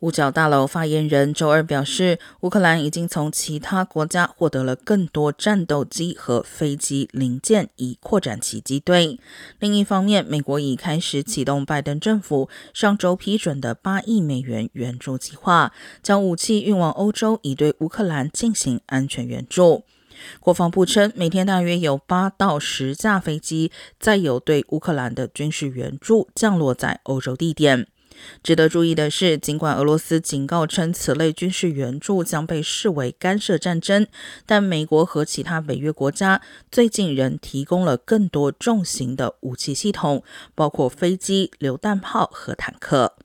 五角大楼发言人周二表示，乌克兰已经从其他国家获得了更多战斗机和飞机零件，以扩展其机队。另一方面，美国已开始启动拜登政府上周批准的八亿美元援助计划，将武器运往欧洲，以对乌克兰进行安全援助。国防部称，每天大约有八到十架飞机载有对乌克兰的军事援助降落在欧洲地点。值得注意的是，尽管俄罗斯警告称此类军事援助将被视为干涉战争，但美国和其他北约国家最近仍提供了更多重型的武器系统，包括飞机、榴弹炮和坦克。